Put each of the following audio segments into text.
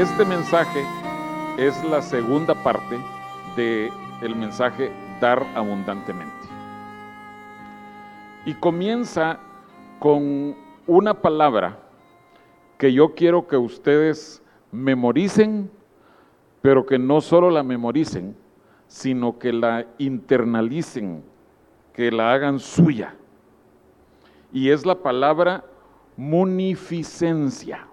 este mensaje es la segunda parte del el mensaje dar abundantemente. Y comienza con una palabra que yo quiero que ustedes memoricen, pero que no solo la memoricen, sino que la internalicen, que la hagan suya. Y es la palabra munificencia.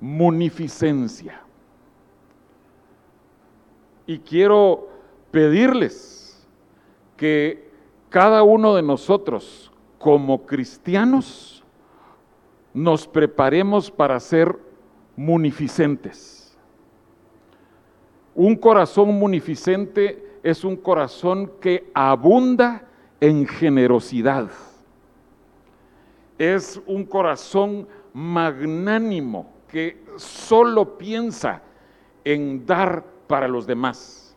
Munificencia. Y quiero pedirles que cada uno de nosotros, como cristianos, nos preparemos para ser munificentes. Un corazón munificente es un corazón que abunda en generosidad. Es un corazón magnánimo que solo piensa en dar para los demás.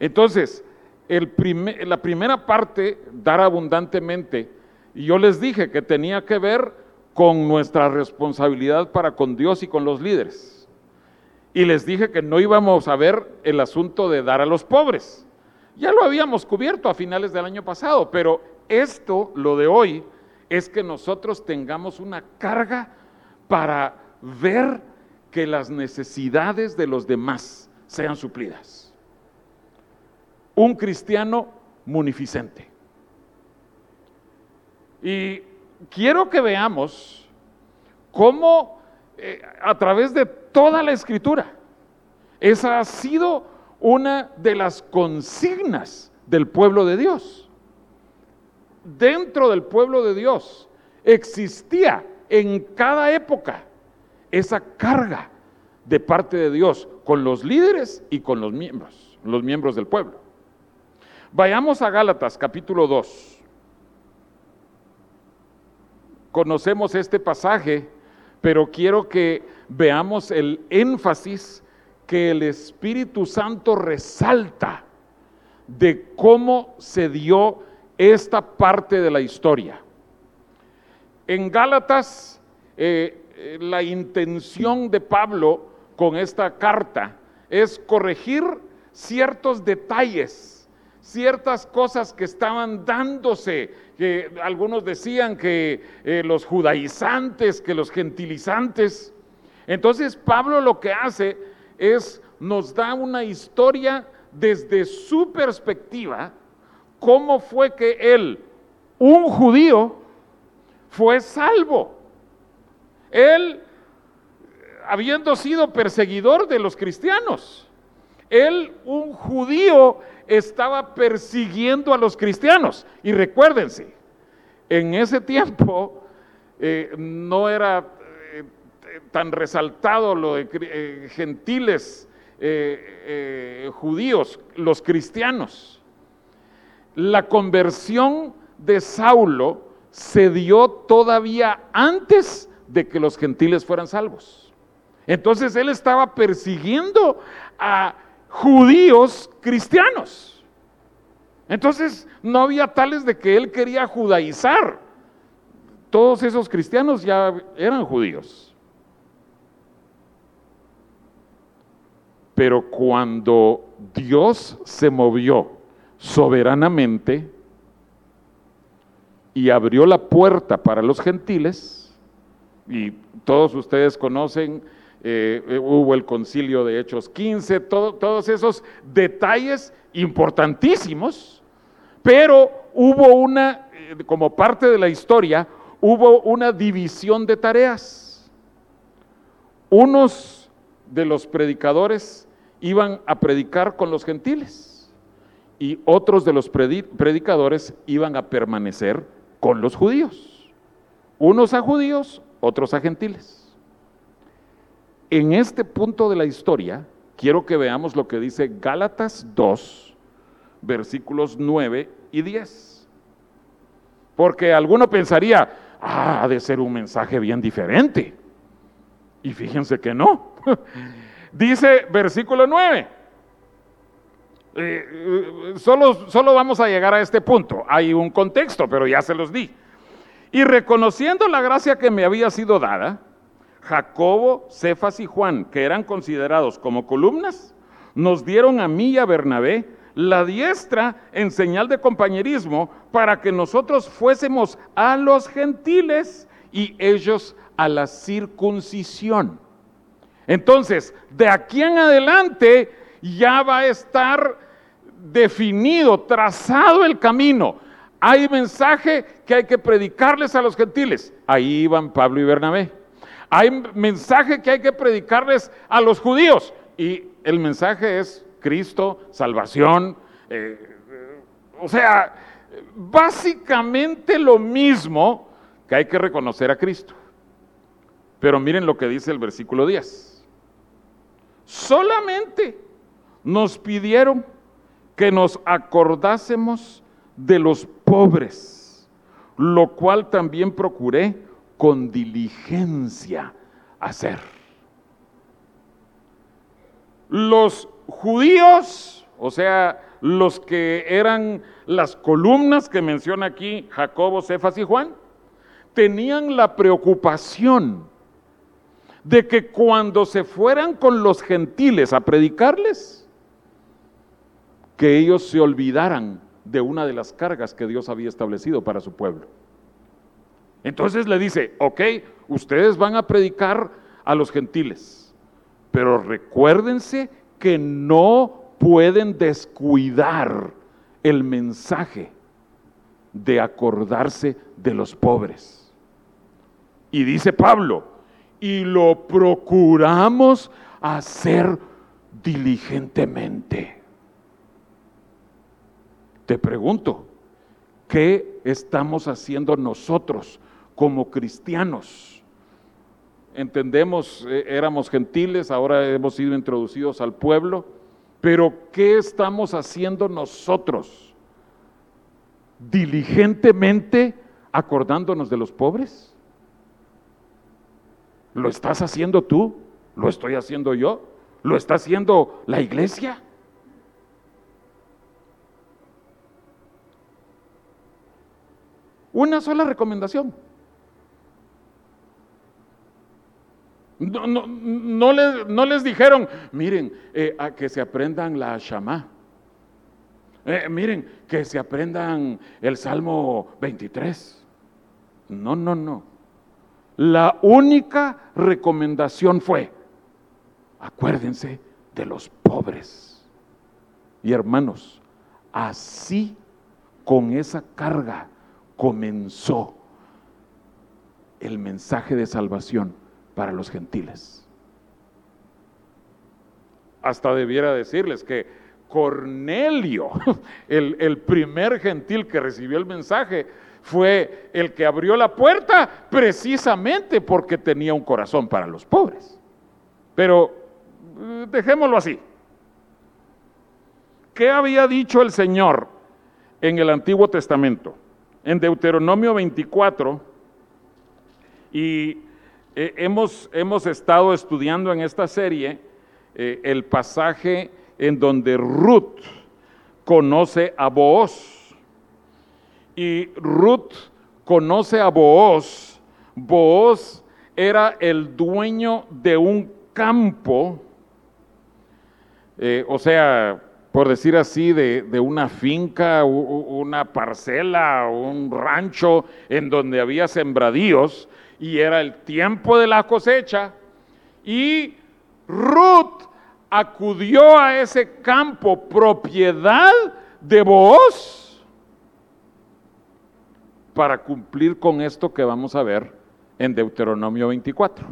Entonces, la primera parte, dar abundantemente, y yo les dije que tenía que ver con nuestra responsabilidad para con Dios y con los líderes. Y les dije que no íbamos a ver el asunto de dar a los pobres. Ya lo habíamos cubierto a finales del año pasado, pero esto, lo de hoy, es que nosotros tengamos una carga para ver que las necesidades de los demás sean suplidas. Un cristiano munificente. Y quiero que veamos cómo eh, a través de toda la escritura, esa ha sido una de las consignas del pueblo de Dios. Dentro del pueblo de Dios existía en cada época esa carga de parte de Dios con los líderes y con los miembros, los miembros del pueblo. Vayamos a Gálatas capítulo 2. Conocemos este pasaje, pero quiero que veamos el énfasis que el Espíritu Santo resalta de cómo se dio esta parte de la historia. En Gálatas eh, eh, la intención de Pablo con esta carta es corregir ciertos detalles, ciertas cosas que estaban dándose, que algunos decían que eh, los judaizantes, que los gentilizantes. Entonces Pablo lo que hace es nos da una historia desde su perspectiva, cómo fue que él, un judío, fue salvo. Él, habiendo sido perseguidor de los cristianos, él, un judío, estaba persiguiendo a los cristianos. Y recuérdense, en ese tiempo eh, no era eh, tan resaltado lo de eh, gentiles judíos, los cristianos. La conversión de Saulo se dio todavía antes de que los gentiles fueran salvos. Entonces él estaba persiguiendo a judíos cristianos. Entonces no había tales de que él quería judaizar. Todos esos cristianos ya eran judíos. Pero cuando Dios se movió soberanamente y abrió la puerta para los gentiles, y todos ustedes conocen, eh, eh, hubo el concilio de Hechos 15, todos esos detalles importantísimos, pero hubo una, eh, como parte de la historia, hubo una división de tareas. Unos de los predicadores iban a predicar con los gentiles y otros de los predicadores iban a permanecer con los judíos. Unos a judíos, otros a gentiles. En este punto de la historia, quiero que veamos lo que dice Gálatas 2, versículos 9 y 10. Porque alguno pensaría, ah, ha de ser un mensaje bien diferente. Y fíjense que no. dice versículo 9. Eh, solo, solo vamos a llegar a este punto. Hay un contexto, pero ya se los di. Y reconociendo la gracia que me había sido dada, Jacobo, Cefas y Juan, que eran considerados como columnas, nos dieron a mí y a Bernabé la diestra en señal de compañerismo para que nosotros fuésemos a los gentiles y ellos a la circuncisión. Entonces, de aquí en adelante ya va a estar definido, trazado el camino. Hay mensaje que hay que predicarles a los gentiles. Ahí van Pablo y Bernabé. Hay mensaje que hay que predicarles a los judíos. Y el mensaje es Cristo, salvación. Eh, o sea, básicamente lo mismo que hay que reconocer a Cristo. Pero miren lo que dice el versículo 10. Solamente nos pidieron que nos acordásemos de los pobres, lo cual también procuré con diligencia hacer. Los judíos, o sea, los que eran las columnas que menciona aquí Jacobo, Cefas y Juan, tenían la preocupación de que cuando se fueran con los gentiles a predicarles, que ellos se olvidaran de una de las cargas que Dios había establecido para su pueblo. Entonces le dice, ok, ustedes van a predicar a los gentiles, pero recuérdense que no pueden descuidar el mensaje de acordarse de los pobres. Y dice Pablo, y lo procuramos hacer diligentemente. Te pregunto, ¿qué estamos haciendo nosotros como cristianos? entendemos, eh, éramos gentiles, ahora hemos sido introducidos al pueblo, pero ¿qué estamos haciendo nosotros? Diligentemente acordándonos de los pobres. ¿Lo estás haciendo tú? ¿Lo estoy haciendo yo? ¿Lo está haciendo la iglesia? Una sola recomendación. No, les, dijeron, miren, eh, que se aprendan la Shama. Eh, miren, que se aprendan el Salmo 23. No, no, no. La única recomendación fue, acuérdense de los pobres. Y hermanos, así con esa carga comenzó el mensaje de salvación para los gentiles. Hasta debiera decirles que Cornelio, el, primer gentil que recibió el mensaje, fue el que abrió la puerta precisamente porque tenía un corazón para los pobres. Pero eh, dejémoslo así. ¿Qué había dicho el Señor en el Antiguo Testamento? En Deuteronomio 24 y eh, hemos, hemos, estado estudiando en esta serie eh, el pasaje en donde Ruth conoce a Booz. Y Ruth conoce a Booz. Booz era el dueño de un campo, eh, o sea, por decir así, de, de, una finca, una parcela, un rancho en donde había sembradíos y era el tiempo de la cosecha y Ruth acudió a ese campo propiedad de vos para cumplir con esto que vamos a ver en Deuteronomio 24.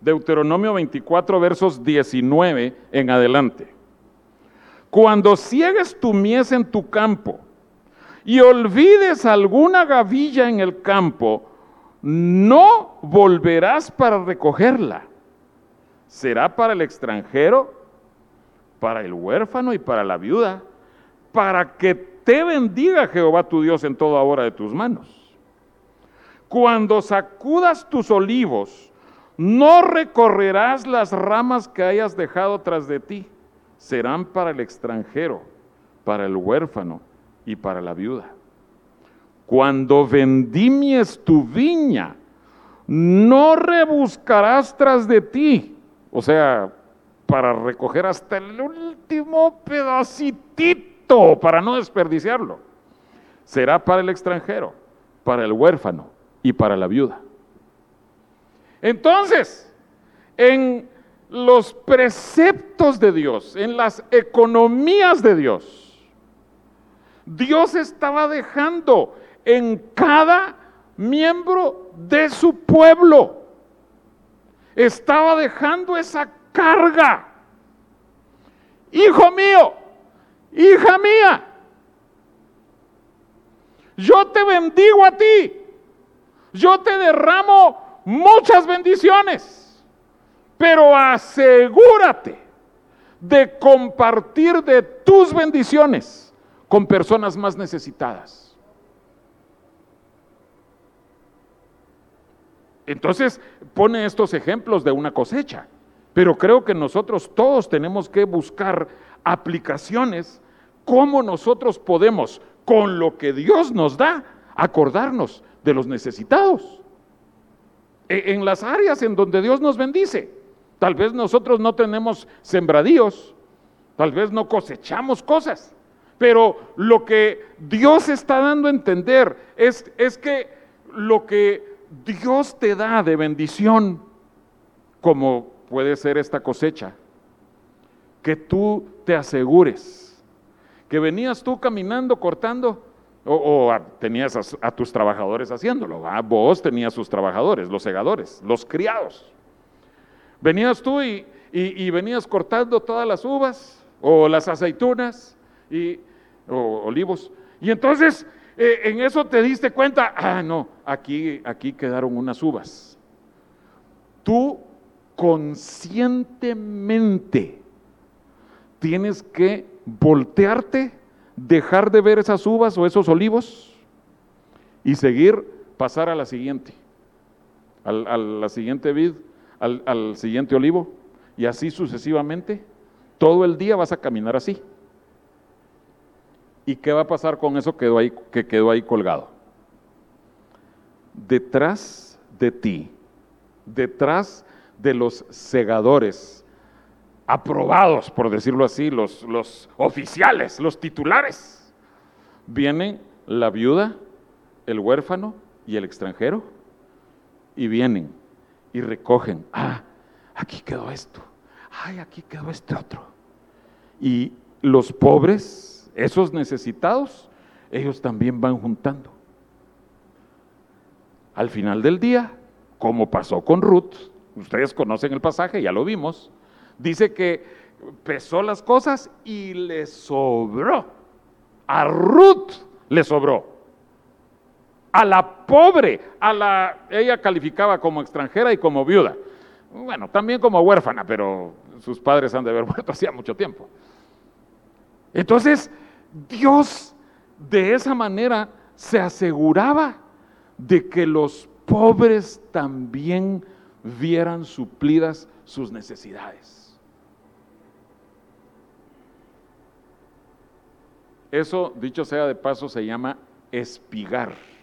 Deuteronomio 24 versos 19 en adelante. Cuando ciegues tu mies en tu campo y olvides alguna gavilla en el campo, no volverás para recogerla. Será para el extranjero, para el huérfano y para la viuda, para que te bendiga Jehová tu Dios en toda hora de tus manos. Cuando sacudas tus olivos, no recorrerás las ramas que hayas dejado tras de ti. Serán para el extranjero, para el huérfano y para la viuda. Cuando vendimies tu viña, no rebuscarás tras de ti, o sea, para recoger hasta el último pedacitito, para no desperdiciarlo. Será para el extranjero, para el huérfano y para la viuda. Entonces, en los preceptos de Dios, en las economías de Dios, Dios estaba dejando en cada miembro de su pueblo. Estaba dejando esa carga. Hijo mío, hija mía, yo te bendigo a ti. Yo te derramo muchas bendiciones, pero asegúrate de compartir de tus bendiciones con personas más necesitadas. Entonces pone estos ejemplos de una cosecha, pero creo que nosotros todos tenemos que buscar aplicaciones, cómo nosotros podemos, con lo que Dios nos da, acordarnos de los necesitados. E, en las áreas en donde Dios nos bendice, tal vez nosotros no tenemos sembradíos, tal vez no cosechamos cosas, pero lo que Dios está dando a entender es, es que lo que Dios te da de bendición, como puede ser esta cosecha, que tú te asegures, que venías tú caminando, cortando, o, tenías a, tus trabajadores haciéndolo, vos tenías sus trabajadores, los segadores, los criados. Venías tú y, y, venías cortando todas las uvas o las aceitunas y, o olivos. Y entonces eh, en eso te diste cuenta, ah, no, aquí, aquí quedaron unas uvas. Tú conscientemente tienes que voltearte, dejar de ver esas uvas o esos olivos y seguir, pasar a la siguiente, al, a la siguiente vid, al, siguiente olivo y así sucesivamente. Todo el día vas a caminar así. ¿Y qué va a pasar con eso quedó ahí, que quedó ahí colgado? Detrás de ti, detrás de los segadores, aprobados, por decirlo así, los, los oficiales, los titulares, vienen la viuda, el huérfano y el extranjero, y vienen y recogen, ah, aquí quedó esto, ay, aquí quedó este otro. Y los pobres esos necesitados, ellos también van juntando. Al final del día, como pasó con Ruth, ustedes conocen el pasaje, ya lo vimos, dice que pesó las cosas y le sobró. A Ruth le sobró. A la pobre, a la ella calificaba como extranjera y como viuda. Bueno, también como huérfana, pero sus padres han de haber muerto hacía mucho tiempo. Entonces, Dios de esa manera se aseguraba de que los pobres también vieran suplidas sus necesidades. Eso, dicho sea de paso, se llama espigar.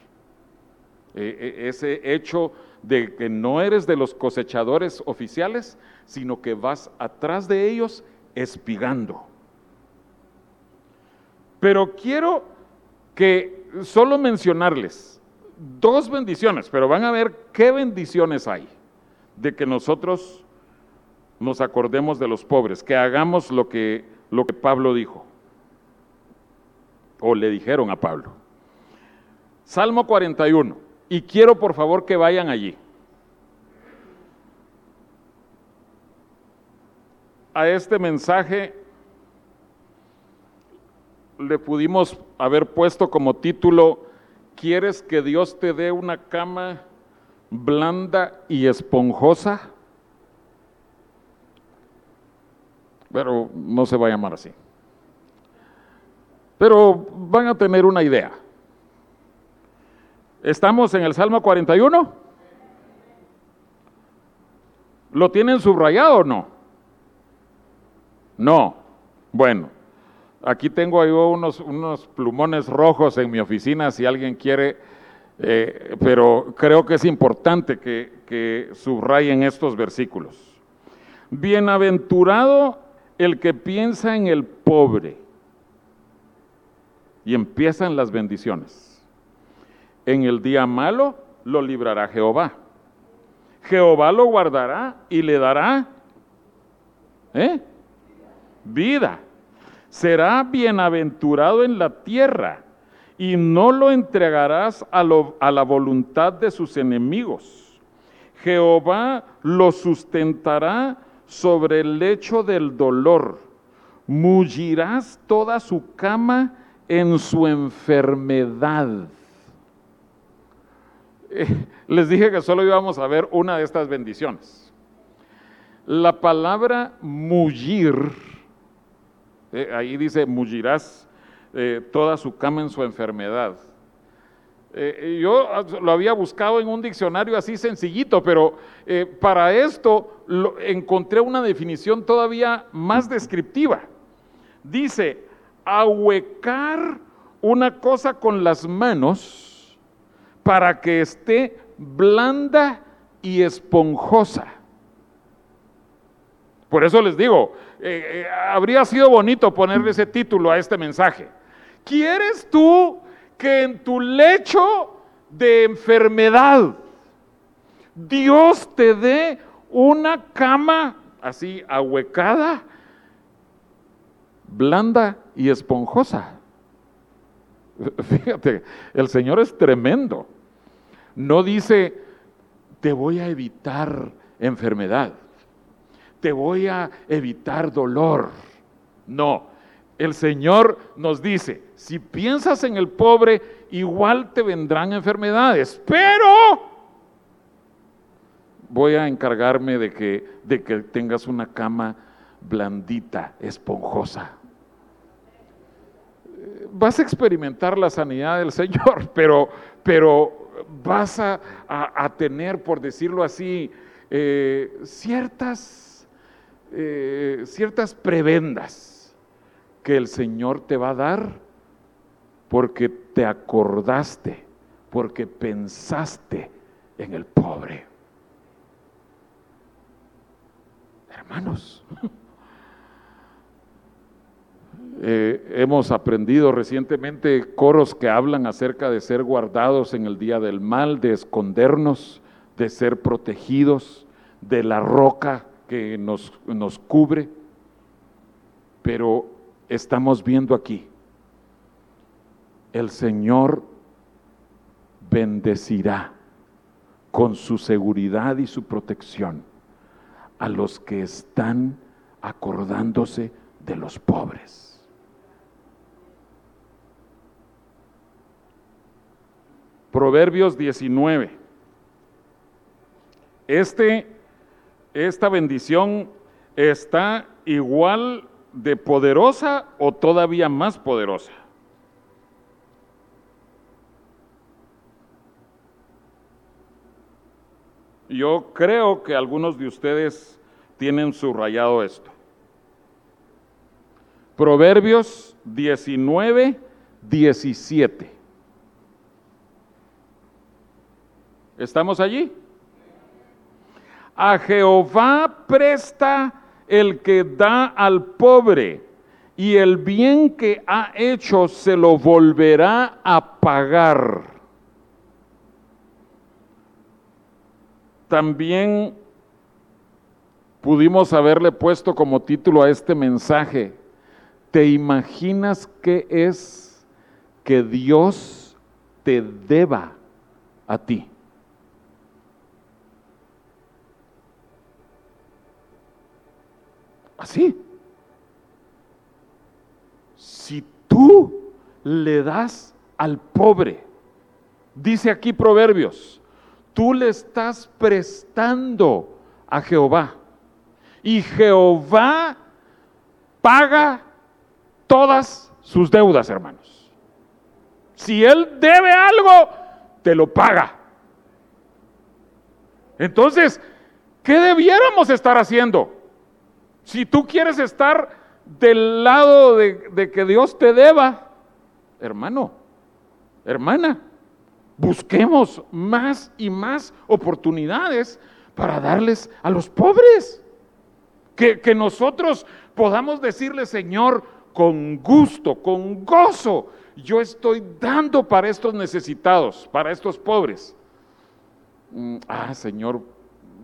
E, e, ese hecho de que no eres de los cosechadores oficiales, sino que vas atrás de ellos espigando. Pero quiero que solo mencionarles dos bendiciones, pero van a ver qué bendiciones hay de que nosotros nos acordemos de los pobres, que hagamos lo que, lo que Pablo dijo, o le dijeron a Pablo. Salmo 41, y quiero por favor que vayan allí. A este mensaje le pudimos haber puesto como título, ¿quieres que Dios te dé una cama blanda y esponjosa? Pero no se va a llamar así. Pero van a tener una idea. ¿Estamos en el Salmo 41? ¿Lo tienen subrayado o no? No. Bueno, Aquí tengo unos, unos plumones rojos en mi oficina si alguien quiere Eh, pero creo que es importante que, que subrayen estos versículos. Bienaventurado el que piensa en el pobre. Y empiezan las bendiciones. En el día malo lo librará Jehová. Jehová lo guardará y le dará ¿eh? vida. Será bienaventurado en la tierra y no lo entregarás a, a la voluntad de sus enemigos. Jehová lo sustentará sobre el lecho del dolor. Mullirás toda su cama en su enfermedad. Les dije que solo íbamos a ver una de estas bendiciones. La palabra mullir, eh, ahí dice mullirás eh, toda su cama en su enfermedad. Eh, yo lo había buscado en un diccionario así sencillito, pero para esto encontré una definición todavía más descriptiva. Dice, ahuecar una cosa con las manos para que esté blanda y esponjosa. Por eso les digo, habría sido bonito ponerle ese título a este mensaje ¿Quieres tú que en tu lecho de enfermedad Dios te dé una cama así ahuecada, blanda y esponjosa? Fíjate, el Señor es tremendo. No dice, te voy a evitar enfermedad, te voy a evitar dolor. No, el Señor nos dice, si piensas en el pobre, igual te vendrán enfermedades, pero voy a encargarme de que, de que tengas una cama blandita, esponjosa. Vas a experimentar la sanidad del Señor, pero, pero vas a, tener, por decirlo así, eh, ciertas, eh, ciertas prebendas que el Señor te va a dar porque te acordaste, porque pensaste en el pobre. Hermanos, eh, hemos aprendido recientemente coros que hablan acerca de ser guardados en el día del mal, de escondernos, de ser protegidos de la roca que nos, nos cubre. Pero estamos viendo aquí, el Señor bendecirá con su seguridad y su protección a los que están acordándose de los pobres. Proverbios 19. Este, esta bendición está igual de poderosa o todavía más poderosa. Yo creo que algunos de ustedes tienen subrayado esto. Proverbios 19, 17. ¿Estamos allí? A Jehová presta el que da al pobre y el bien que ha hecho se lo volverá a pagar. También pudimos haberle puesto como título a este mensaje, ¿te imaginas qué es que Dios te deba a ti? Así. Si tú le das al pobre, dice aquí Proverbios, tú le estás prestando a Jehová. Y Jehová paga todas sus deudas, hermanos. Si Él debe algo, te lo paga. Entonces, ¿qué debiéramos estar haciendo? Si tú quieres estar del lado de, que Dios te deba, hermano, hermana, Busquemos más y más oportunidades para darles a los pobres. Que, que nosotros podamos decirle, Señor, con gusto, con gozo, yo estoy dando para estos necesitados, para estos pobres. Mm, ah, Señor,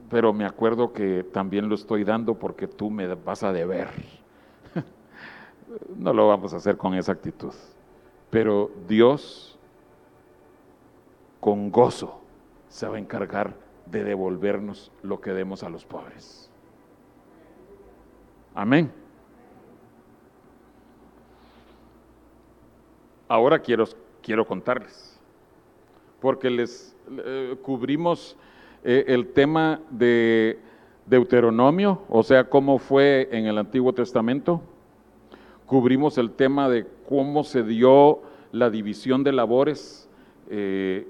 pero me acuerdo que también lo estoy dando porque tú me vas a deber. no lo vamos a hacer con esa actitud. Pero Dios, con gozo, se va a encargar de devolvernos lo que demos a los pobres. Amén. Ahora quiero, quiero contarles, porque les eh, cubrimos eh, el tema de Deuteronomio, o sea, cómo fue en el Antiguo Testamento. Cubrimos el tema de cómo se dio la división de labores, eh,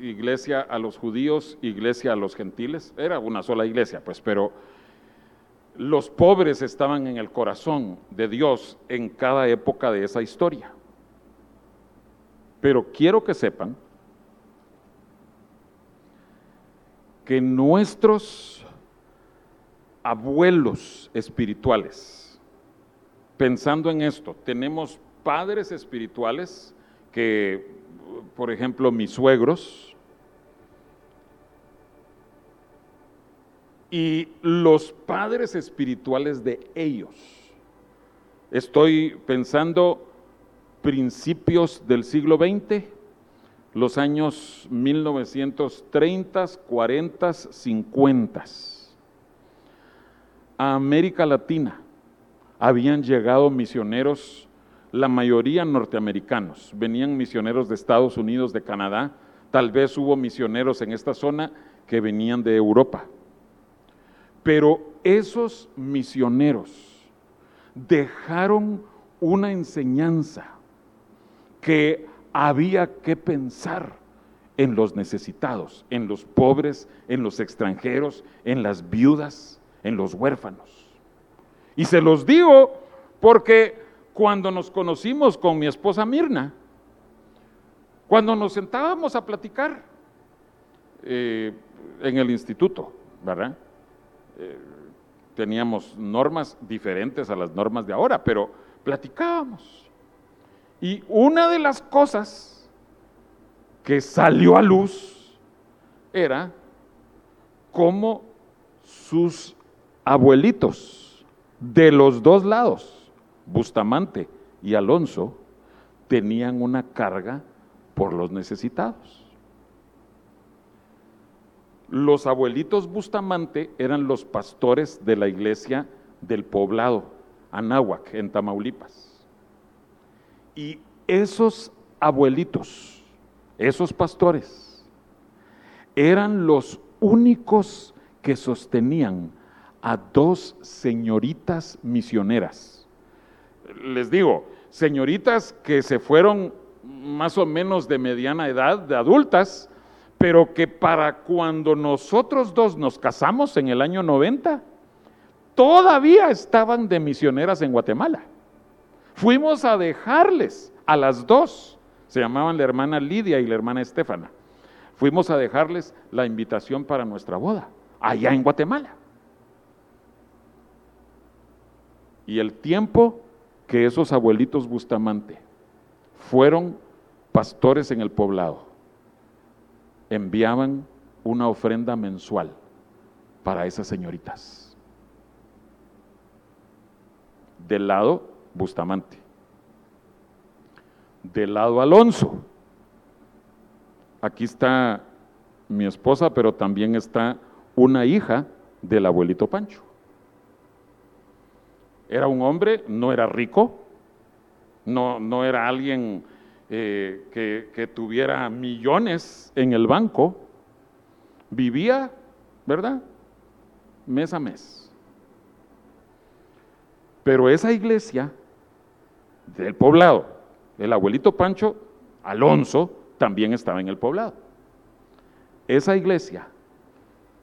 iglesia a los judíos, iglesia a los gentiles. Era una sola iglesia, pues, pero los pobres estaban en el corazón de Dios en cada época de esa historia. Pero quiero que sepan que nuestros abuelos espirituales, pensando en esto, tenemos padres espirituales que, por ejemplo, mis suegros, y los padres espirituales de ellos. Estoy pensando principios del siglo XX, los años 1930, 40, 50. A América Latina habían llegado misioneros, la mayoría norteamericanos, venían misioneros de Estados Unidos, de Canadá, tal vez hubo misioneros en esta zona que venían de Europa. Pero esos misioneros dejaron una enseñanza que había que pensar en los necesitados, en los pobres, en los extranjeros, en las viudas, en los huérfanos. Y se los digo porque cuando nos conocimos con mi esposa Mirna, cuando nos sentábamos a platicar eh, en el instituto, ¿verdad? Eh, teníamos normas diferentes a las normas de ahora, pero platicábamos. Y una de las cosas que salió a luz era cómo sus abuelitos de los dos lados, Bustamante y Alonso, tenían una carga por los necesitados. Los abuelitos Bustamante eran los pastores de la iglesia del poblado, Anáhuac, en Tamaulipas. Y esos abuelitos, esos pastores, eran los únicos que sostenían a dos señoritas misioneras. Les digo, señoritas que se fueron más o menos de mediana edad, de adultas, pero que para cuando nosotros dos nos casamos en el año 90, todavía estaban de misioneras en Guatemala. Fuimos a dejarles a las dos, se llamaban la hermana Lidia y la hermana Estefana. Fuimos a dejarles la invitación para nuestra boda, allá en Guatemala. Y el tiempo que esos abuelitos Bustamante fueron pastores en el poblado, enviaban una ofrenda mensual para esas señoritas. Del lado Bustamante. Del lado Alonso. Aquí está mi esposa, pero también está una hija del abuelito Pancho. Era un hombre, no era rico, no, no era alguien eh, que, que tuviera millones en el banco, vivía, ¿verdad? Mes a mes. Pero esa iglesia del poblado, el abuelito Pancho Alonso también estaba en el poblado. Esa iglesia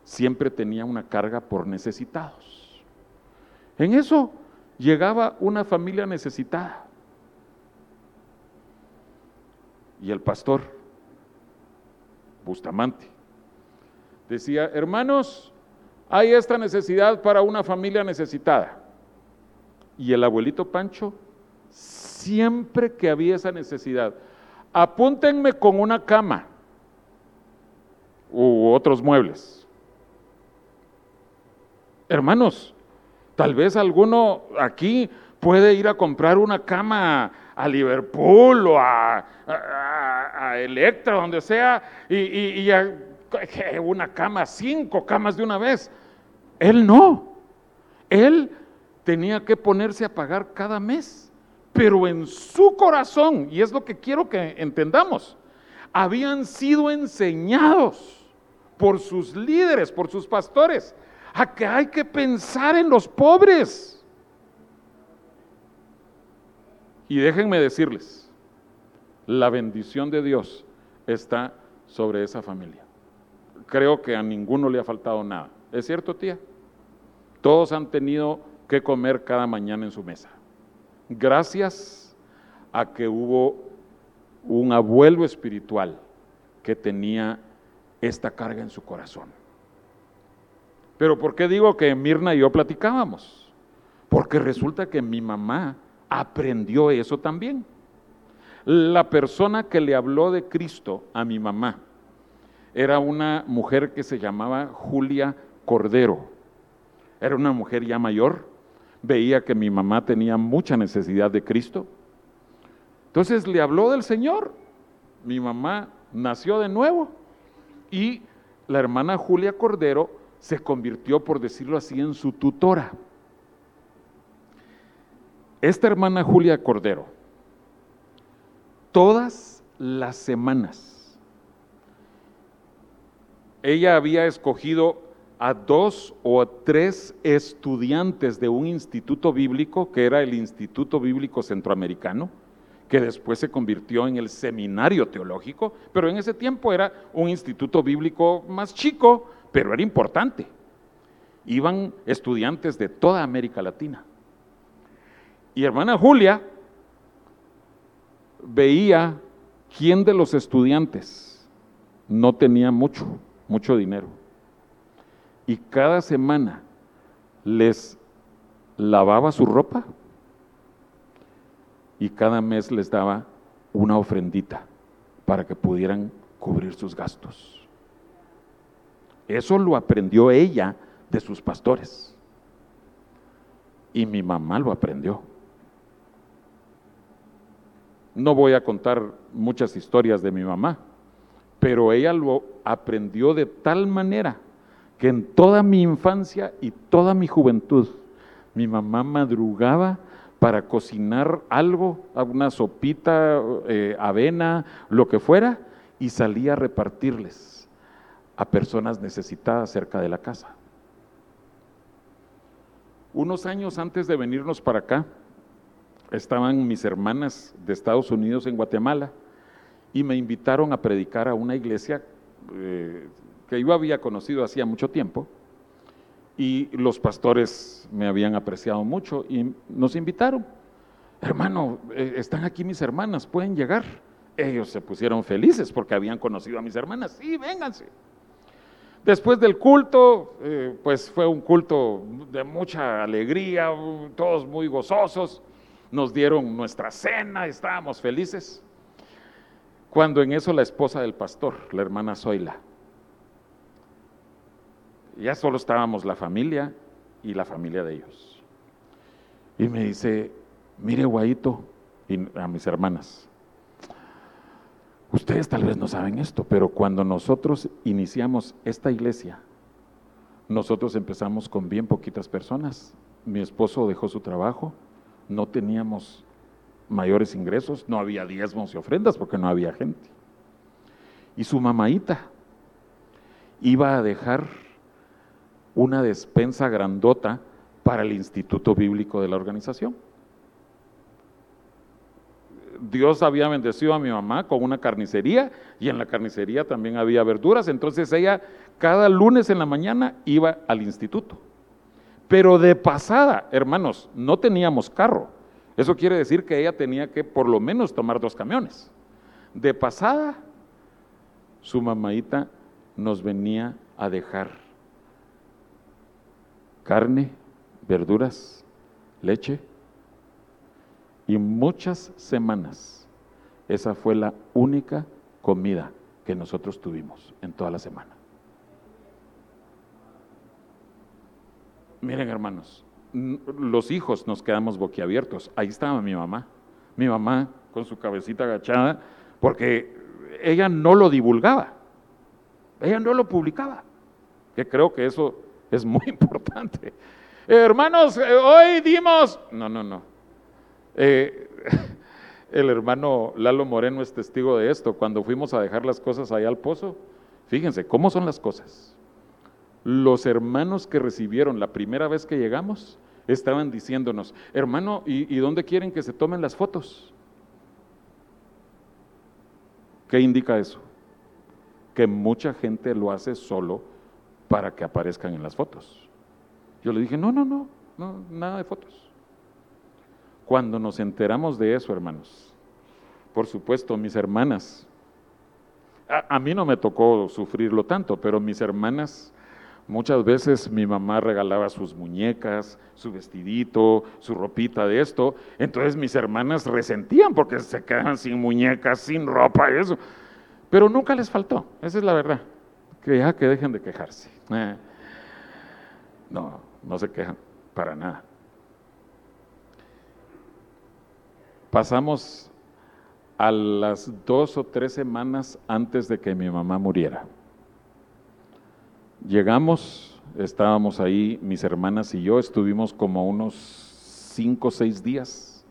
siempre tenía una carga por necesitados. En eso llegaba una familia necesitada. Y el pastor Bustamante. Decía, hermanos, hay esta necesidad para una familia necesitada. Y el abuelito Pancho, siempre que había esa necesidad, apúntenme con una cama u otros muebles. Hermanos, tal vez alguno aquí puede ir a comprar una cama a Liverpool o a, Electra, donde sea, y, una cama, cinco camas de una vez. Él no. Él tenía que ponerse a pagar cada mes, pero en su corazón, y es lo que quiero que entendamos, habían sido enseñados por sus líderes, por sus pastores, a que hay que pensar en los pobres. Y déjenme decirles, la bendición de Dios está sobre esa familia. Creo que a ninguno le ha faltado nada. ¿Es cierto, tía? Todos han tenido que comer cada mañana en su mesa. Gracias a que hubo un abuelo espiritual que tenía esta carga en su corazón. Pero ¿por qué digo que Mirna y yo platicábamos? Porque resulta que mi mamá aprendió eso también. La persona que le habló de Cristo a mi mamá era una mujer que se llamaba Julia Cordero. Era una mujer ya mayor, veía que mi mamá tenía mucha necesidad de Cristo. Entonces le habló del Señor. Mi mamá nació de nuevo y la hermana Julia Cordero se convirtió, por decirlo así, en su tutora. Esta hermana Julia Cordero, todas las semanas, ella había escogido a dos o tres estudiantes de un instituto bíblico, que era el Instituto Bíblico Centroamericano, que después se convirtió en el Seminario Teológico, pero en ese tiempo era un instituto bíblico más chico, pero era importante. Iban estudiantes de toda América Latina. Y hermana Julia veía quién de los estudiantes no tenía mucho, mucho dinero. Y cada semana les lavaba su ropa y cada mes les daba una ofrendita para que pudieran cubrir sus gastos. Eso lo aprendió ella de sus pastores. Y mi mamá lo aprendió. No voy a contar muchas historias de mi mamá, pero ella lo aprendió de tal manera que en toda mi infancia y toda mi juventud, mi mamá madrugaba para cocinar algo, una sopita, eh, avena, lo que fuera, y salía a repartirles a personas necesitadas cerca de la casa. Unos años antes de venirnos para acá, estaban mis hermanas de Estados Unidos en Guatemala y me invitaron a predicar a una iglesia eh, que yo había conocido hacía mucho tiempo y los pastores me habían apreciado mucho y nos invitaron. Hermano, eh, están aquí mis hermanas, pueden llegar. Ellos se pusieron felices porque habían conocido a mis hermanas. Sí, vénganse. Después del culto, eh, pues fue un culto de mucha alegría, todos muy gozosos nos dieron nuestra cena, estábamos felices. Cuando en eso la esposa del pastor, la hermana Zoila, ya solo estábamos la familia y la familia de ellos. Y me dice, mire Guaito, y a mis hermanas, ustedes tal vez no saben esto, pero cuando nosotros iniciamos esta iglesia, nosotros empezamos con bien poquitas personas. Mi esposo dejó su trabajo, no teníamos mayores ingresos, no había diezmos y ofrendas porque no había gente. Y su mamaita iba a dejar una despensa grandota para el Instituto Bíblico de la organización. Dios había bendecido a mi mamá con una carnicería y en la carnicería también había verduras, entonces ella cada lunes en la mañana iba al instituto. Pero de pasada, hermanos, no teníamos carro. Eso quiere decir que ella tenía que por lo menos tomar dos camiones. De pasada, su mamaita nos venía a dejar carne, verduras, leche y muchas semanas. Esa fue la única comida que nosotros tuvimos en toda la semana. Miren hermanos, los hijos nos quedamos boquiabiertos. Ahí estaba mi mamá, mi mamá con su cabecita agachada, porque ella no lo divulgaba, ella no lo publicaba, que creo que eso es muy importante. hermanos, eh, hoy dimos, no, no, no. Eh, el hermano Lalo Moreno es testigo de esto. Cuando fuimos a dejar las cosas allá al pozo, fíjense cómo son las cosas. Los hermanos que recibieron la primera vez que llegamos estaban diciéndonos, hermano, ¿y, ¿y dónde quieren que se tomen las fotos? ¿Qué indica eso? Que mucha gente lo hace solo para que aparezcan en las fotos. Yo le dije, no, no, no, no, nada de fotos. Cuando nos enteramos de eso, hermanos, por supuesto, mis hermanas, a, mí no me tocó sufrirlo tanto, pero mis hermanas, muchas veces mi mamá regalaba sus muñecas, su vestidito, su ropita de esto, entonces mis hermanas resentían porque se quedaban sin muñecas, sin ropa y eso, pero nunca les faltó, esa es la verdad, que ya que dejen de quejarse. Eh, no, no se quejan para nada. Pasamos a las dos o tres semanas antes de que mi mamá muriera. Llegamos, estábamos ahí, mis hermanas y yo, estuvimos como unos cinco o seis días.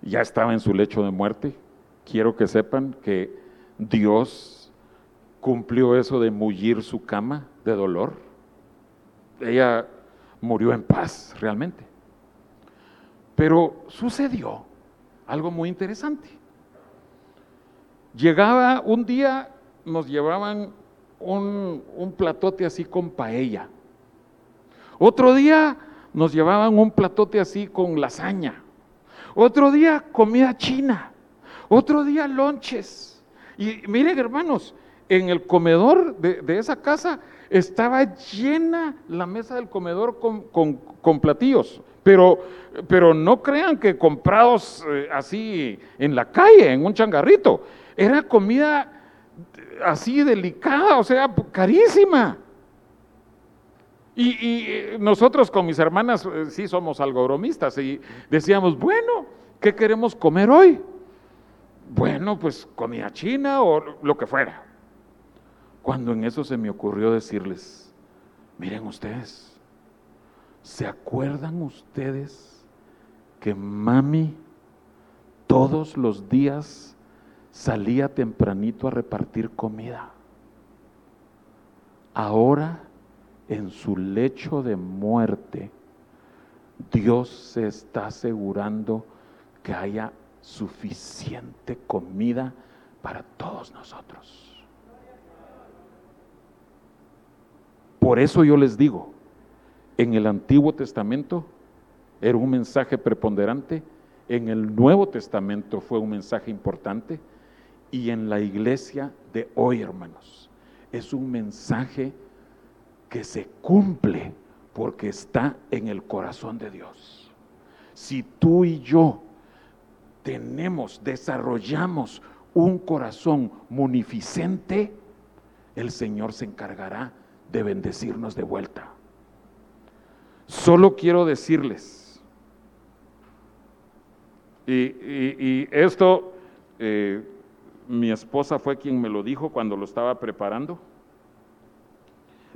Ya estaba en su lecho de muerte. Quiero que sepan que Dios cumplió eso de mullir su cama de dolor. Ella murió en paz, realmente. Pero sucedió algo muy interesante. Llegaba un día, nos llevaban un, platote así con paella. Otro día nos llevaban un platote así con lasaña. Otro día comida china. Otro día lonches. Y miren hermanos, en el comedor de, esa casa estaba llena la mesa del comedor con, platillos. Pero, pero no crean que comprados eh, así en la calle, en un changarrito. Era comida así delicada, o sea, carísima. Y, eh, nosotros con mis hermanas eh, sí somos algo bromistas y decíamos, bueno, ¿qué queremos comer hoy? Bueno, pues comida china o lo que fuera. Cuando en eso se me ocurrió decirles, miren ustedes, ¿Se acuerdan ustedes que mami todos los días salía tempranito a repartir comida? Ahora, en su lecho de muerte, Dios se está asegurando que haya suficiente comida para todos nosotros. Por eso yo les digo, en el Antiguo Testamento era un mensaje preponderante, en el Nuevo Testamento fue un mensaje importante y en la iglesia de hoy, hermanos, es un mensaje que se cumple porque está en el corazón de Dios. Si tú y yo tenemos, desarrollamos un corazón munificente, el Señor se encargará de bendecirnos de vuelta. Solo quiero decirles, y, esto eh, mi esposa fue quien me lo dijo cuando lo estaba preparando,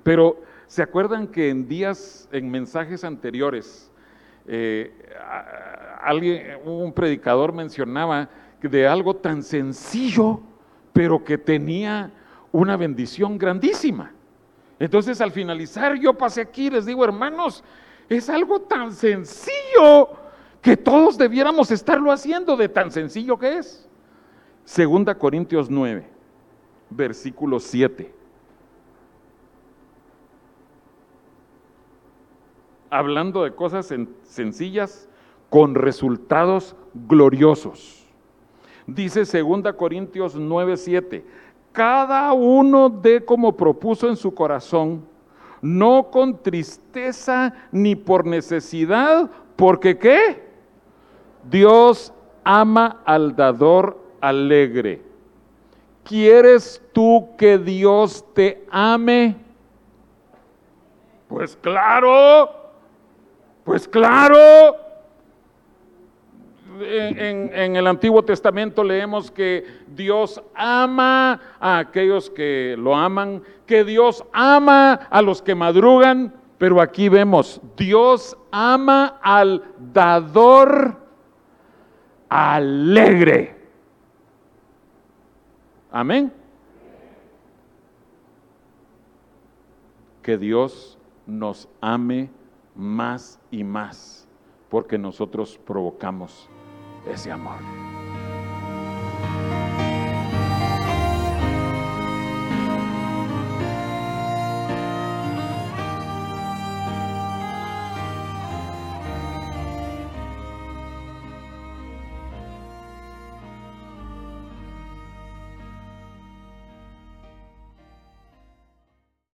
pero ¿se acuerdan que en días, en mensajes anteriores, eh, alguien, un predicador mencionaba de algo tan sencillo, pero que tenía una bendición grandísima? Entonces al finalizar yo pasé aquí y les digo, hermanos, es algo tan sencillo que todos debiéramos estarlo haciendo de tan sencillo que es. Segunda Corintios 9, versículo 7. Hablando de cosas sencillas con resultados gloriosos. Dice Segunda Corintios 9, 7, cada uno dé como propuso en su corazón, no con tristeza ni por necesidad, porque ¿qué? Dios ama al dador alegre. ¿Quieres tú que Dios te ame? Pues claro, pues claro en, el Antiguo Testamento leemos que Dios ama a aquellos que lo aman, que Dios ama a los que madrugan, pero aquí vemos, Dios ama al dador alegre. Amén. Que Dios nos ame más y más, porque nosotros provocamos ese amor.